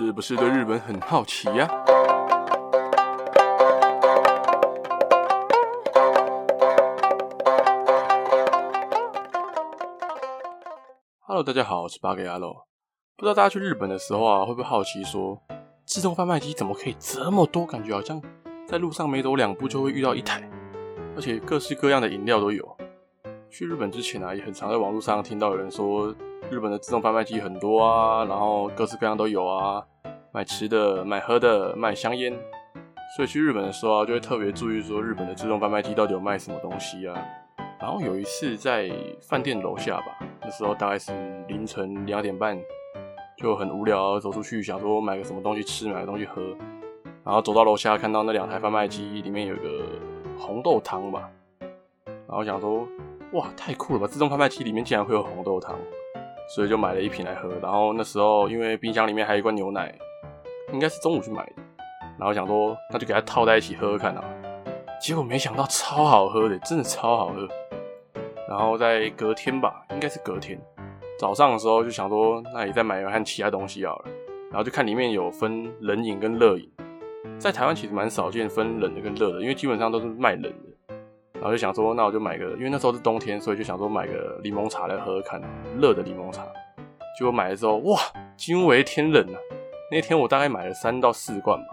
是不是对日本很好奇呀？Hello，大家好，我是八格牙路。不知道大家去日本的时候啊，会不会好奇说，自动贩卖机怎么可以这么多？感觉好像在路上没走两步就会遇到一台，而且各式各样的饮料都有。去日本之前啊，也很常在网络上听到有人说，日本的自动贩卖机很多啊，然后各式各样都有啊，卖吃的、卖喝的、卖香烟。所以去日本的时候啊，就会特别注意说日本的自动贩卖机到底有卖什么东西啊。然后有一次在饭店楼下吧，那时候大概是凌晨两点半，就很无聊走出去想说买个什么东西吃，买个东西喝。然后走到楼下看到那两台贩卖机里面有一个红豆汤吧，然后想说。哇，太酷了吧！自动贩卖机里面竟然会有红豆汤，所以就买了一瓶来喝。然后那时候因为冰箱里面还有一罐牛奶，应该是中午去买的。然后想说那就给它套在一起喝喝看啊。结果没想到超好喝的，真的超好喝。然后在隔天吧，应该是隔天早上的时候就想说，那也再买个和其他东西好了。然后就看里面有分冷饮跟热饮，在台湾其实蛮少见分冷的跟热的，因为基本上都是卖冷的。然后就想说，那我就买个，因为那时候是冬天，所以就想说买个柠檬茶来喝喝看，热的柠檬茶。结果买了之后，哇，惊为天人啊！那天我大概买了三到四罐吧，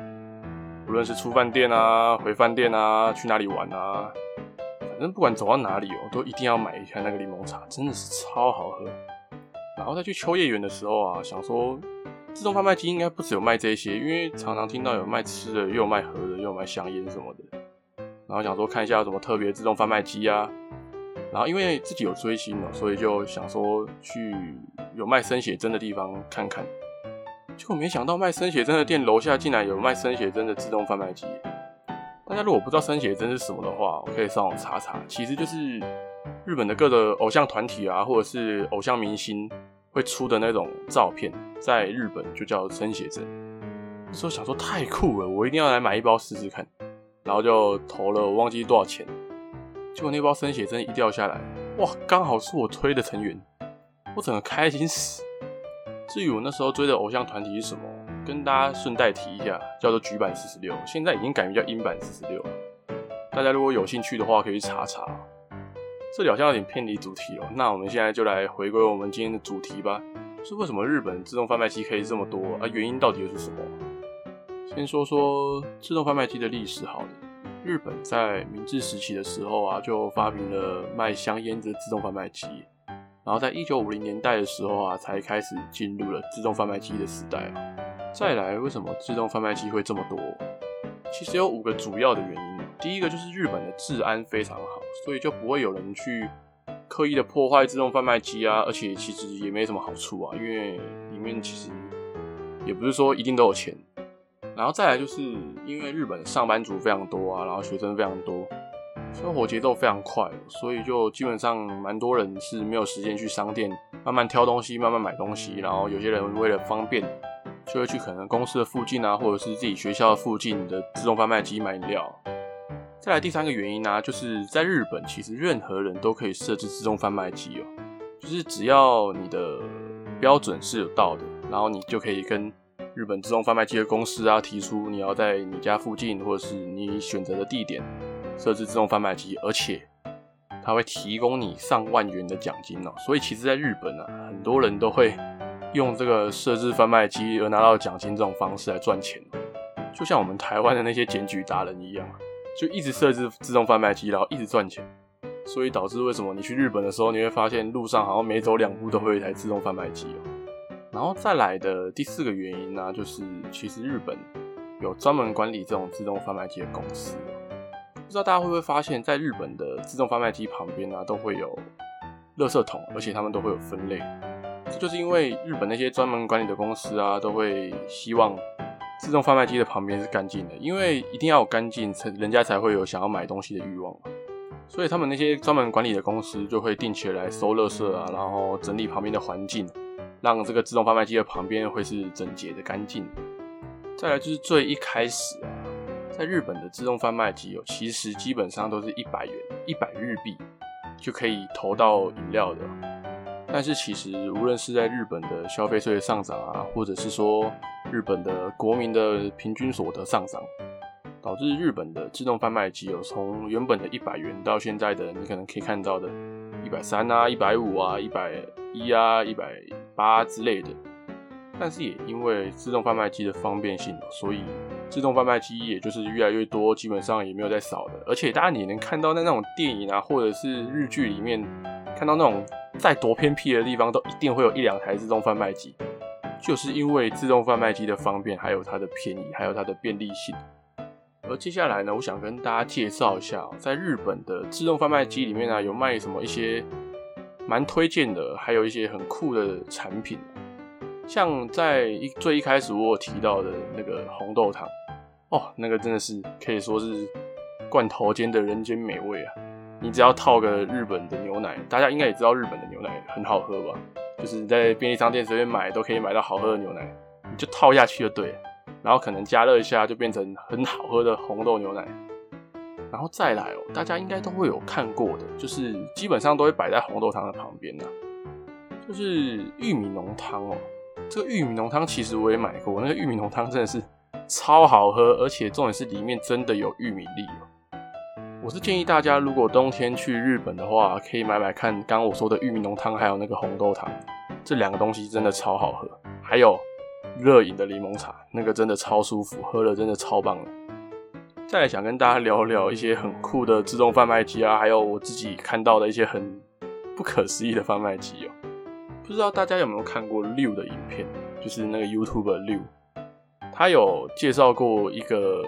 无论是出饭店啊、回饭店啊、去哪里玩啊，反正不管走到哪里哦，都一定要买一下那个柠檬茶，真的是超好喝。然后再去秋叶原的时候啊，想说自动贩卖机应该不只有卖这些，因为常常听到有卖吃的，又有卖喝的，又有卖香烟什么的。然后想说看一下有什么特别自动贩卖机啊，然后因为自己有追星了，所以就想说去有卖生写真的地方看看。结果没想到卖生写真的店楼下竟然有卖生写真的自动贩卖机。大家如果不知道生写真是什么的话，我可以上网查查，其实就是日本的各个偶像团体啊，或者是偶像明星会出的那种照片，在日本就叫生写真。那时候想说太酷了，我一定要来买一包试试看。然后就投了，我忘记多少钱。结果那包生写真一掉下来，哇，刚好是我推的成员，我整个开心死。至于我那时候追的偶像团体是什么，跟大家顺带提一下，叫做櫸坂四十六，现在已经改名叫樱版四十六。大家如果有兴趣的话，可以去查查。这里好像有点偏离主题哦。那我们现在就来回归我们今天的主题吧，是为什么日本自动贩卖机可以这么多啊？原因到底又是什么？先说说自动贩卖机的历史好了。日本在明治时期的时候啊，就发明了卖香烟的自动贩卖机。然后在一九五零年代的时候啊，才开始进入了自动贩卖机的时代。再来，为什么自动贩卖机会这么多？其实有五个主要的原因。第一个就是日本的治安非常好，所以就不会有人去刻意的破坏自动贩卖机啊。而且其实也没什么好处啊，因为里面其实也不是说一定都有钱。然后再来就是因为日本上班族非常多啊，然后学生非常多，生活节奏非常快，所以就基本上蛮多人是没有时间去商店慢慢挑东西、慢慢买东西。然后有些人为了方便，就会去可能公司的附近啊，或者是自己学校附近的自动贩卖机买饮料。再来第三个原因呢、就是在日本其实任何人都可以设置自动贩卖机哦，就是只要你的标准是有到的，然后你就可以跟。日本自动贩卖机的公司啊，提出你要在你家附近或者是你选择的地点设置自动贩卖机，而且他会提供你上万元的奖金哦。所以其实，在日本啊，很多人都会用这个设置贩卖机而拿到奖金这种方式来赚钱，就像我们台湾的那些检举达人一样，就一直设置自动贩卖机，然后一直赚钱。所以导致为什么你去日本的时候，你会发现路上好像每走两步都会有一台自动贩卖机哦。然后再来的第四个原因呢、就是其实日本有专门管理这种自动贩卖机的公司。不知道大家会不会发现，在日本的自动贩卖机旁边呢、都会有垃圾桶，而且他们都会有分类。这就是因为日本那些专门管理的公司啊，都会希望自动贩卖机的旁边是干净的，因为一定要有干净，才人家才会有想要买东西的欲望。所以他们那些专门管理的公司就会定期来收垃圾啊，然后整理旁边的环境。让这个自动贩卖机的旁边会是整洁的、干净。再来就是最一开始啊，在日本的自动贩卖机哦，其实基本上都是一百元、一百日币就可以投到饮料的。但是其实无论是在日本的消费税上涨啊，或者是说日本的国民的平均所得上涨，导致日本的自动贩卖机有从原本的一百元到现在的你可能可以看到的一百三啊、一百五啊、一百一啊、一百八之类的。但是也因为自动贩卖机的方便性，所以自动贩卖机也就是越来越多，基本上也没有再少的。而且大家也能看到在那种电影啊，或者是日剧里面看到那种在多偏僻的地方，都一定会有一两台自动贩卖机，就是因为自动贩卖机的方便，还有它的便宜，还有它的便利性。而接下来呢，我想跟大家介绍一下，在日本的自动贩卖机里面啊，有卖什么一些蛮推荐的，还有一些很酷的产品。像在一最一开始我提到的那个红豆汤哦，那个真的是可以说是罐头间的人间美味啊！你只要套个日本的牛奶，大家应该也知道日本的牛奶很好喝吧？就是在便利商店随便买都可以买到好喝的牛奶，你就套下去就对了，然后可能加热一下就变成很好喝的红豆牛奶。然后再来哦，大家应该都会有看过的，就是基本上都会摆在红豆汤的旁边的，就是玉米浓汤哦。这个玉米浓汤其实我也买过，那个玉米浓汤真的是超好喝，而且重点是里面真的有玉米粒哦。我是建议大家，如果冬天去日本的话，可以买买看刚刚我说的玉米浓汤，还有那个红豆汤，这两个东西真的超好喝。还有热饮的柠檬茶，那个真的超舒服，喝了真的超棒的。再来想跟大家聊聊一些很酷的自动贩卖机啊，还有我自己看到的一些很不可思议的贩卖机哦。不知道大家有没有看过六的影片，就是那个 YouTube 六，他有介绍过一个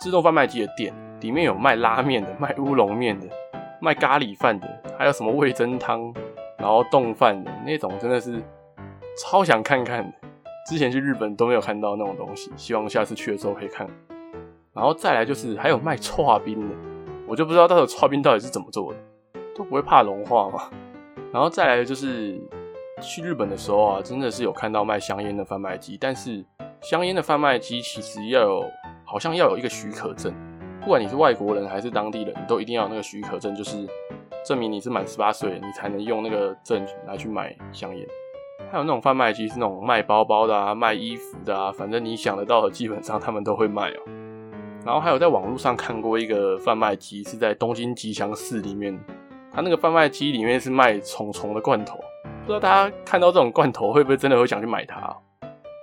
自动贩卖机的店，里面有卖拉面的、卖乌龙面的、卖咖喱饭的，还有什么味噌汤，然后冻饭的那种，真的是超想看看。之前去日本都没有看到那种东西，希望下次去的时候可以看。然后再来就是还有卖剉冰的，我就不知道到时候剉冰到底是怎么做的，都不会怕融化嘛。然后再来就是。去日本的时候啊，真的是有看到卖香烟的贩卖机，但是香烟的贩卖机其实要有，好像要有一个许可证，不管你是外国人还是当地人，你都一定要有那个许可证，就是证明你是满十八岁，你才能用那个证来去买香烟。还有那种贩卖机是那种卖包包的啊，卖衣服的啊，反正你想得到的，基本上他们都会卖哦。然后还有在网络上看过一个贩卖机，是在东京吉祥寺里面，他那个贩卖机里面是卖虫虫的罐头。不知道大家看到这种罐头会不会真的会想去买它？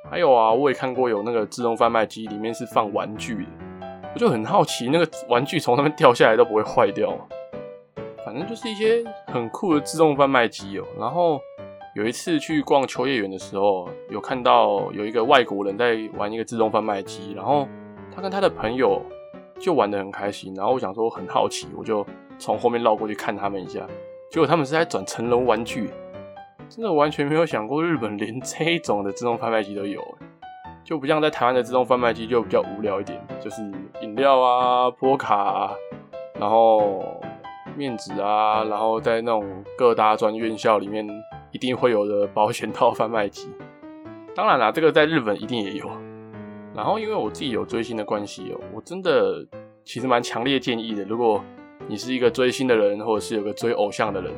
还有啊，我也看过有那个自动贩卖机，里面是放玩具的，我就很好奇，那个玩具从上面掉下来都不会坏掉？反正就是一些很酷的自动贩卖机喔。然后有一次去逛秋叶原的时候，有看到有一个外国人在玩一个自动贩卖机，然后他跟他的朋友就玩得很开心。然后我想说很好奇，我就从后面绕过去看他们一下，结果他们是在转成人玩具。真的完全没有想过，日本连这一种的自动贩卖机都有，就不像在台湾的自动贩卖机就比较无聊一点，就是饮料啊、波卡啊，然后面纸啊，然后在那种各大专院校里面一定会有的保险套贩卖机。当然啦，这个在日本一定也有。然后因为我自己有追星的关系哦，我真的其实蛮强烈建议的，如果你是一个追星的人，或者是有个追偶像的人。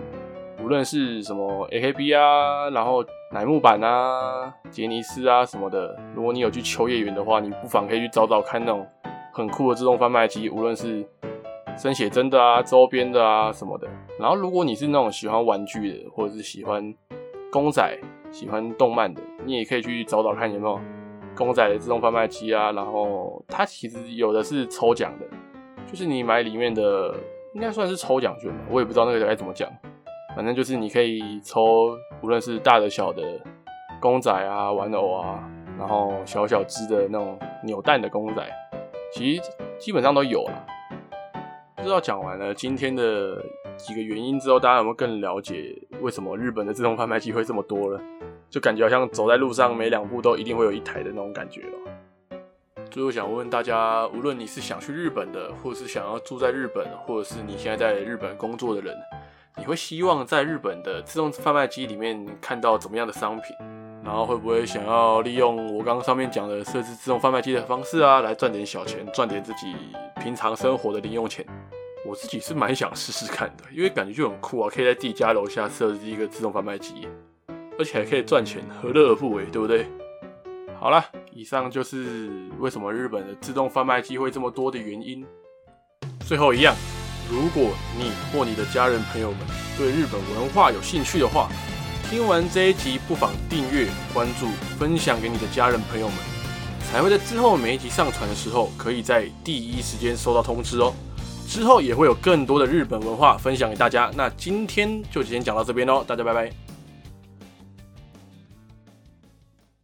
无论是什么 AKB 啊，然后乃木坂啊、杰尼斯啊什么的，如果你有去秋叶原的话，你不妨可以去找找看那种很酷的自动贩卖机，无论是生写真的啊、周边的啊什么的。然后如果你是那种喜欢玩具的，或者是喜欢公仔、喜欢动漫的，你也可以去找找看有没有公仔的自动贩卖机啊。然后它其实有的是抽奖的，就是你买里面的应该算是抽奖券吧，我也不知道那个该怎么讲。反正就是你可以抽，无论是大的小的公仔啊、玩偶啊，然后小小只的那种扭蛋的公仔，其实基本上都有啦。不知道讲完了今天的几个原因之后，大家有没有更了解为什么日本的自动贩卖机会这么多了？就感觉好像走在路上每两步都一定会有一台的那种感觉了。最后想问问大家，无论你是想去日本的，或者是想要住在日本，或者是你现在在日本工作的人。你会希望在日本的自动贩卖机里面看到怎么样的商品？然后会不会想要利用我刚刚上面讲的设置自动贩卖机的方式啊，来赚点小钱，赚点自己平常生活的零用钱？我自己是蛮想试试看的，因为感觉就很酷啊，可以在自己家楼下设置一个自动贩卖机，而且还可以赚钱，何乐而不为，对不对？好了，以上就是为什么日本的自动贩卖机会这么多的原因。最后一样，如果你或你的家人朋友们对日本文化有兴趣的话，听完这一集不妨订阅、关注、分享给你的家人朋友们，才会在之后每一集上传的时候，可以在第一时间收到通知哦。之后也会有更多的日本文化分享给大家。那今天就先讲到这边喽，大家拜拜。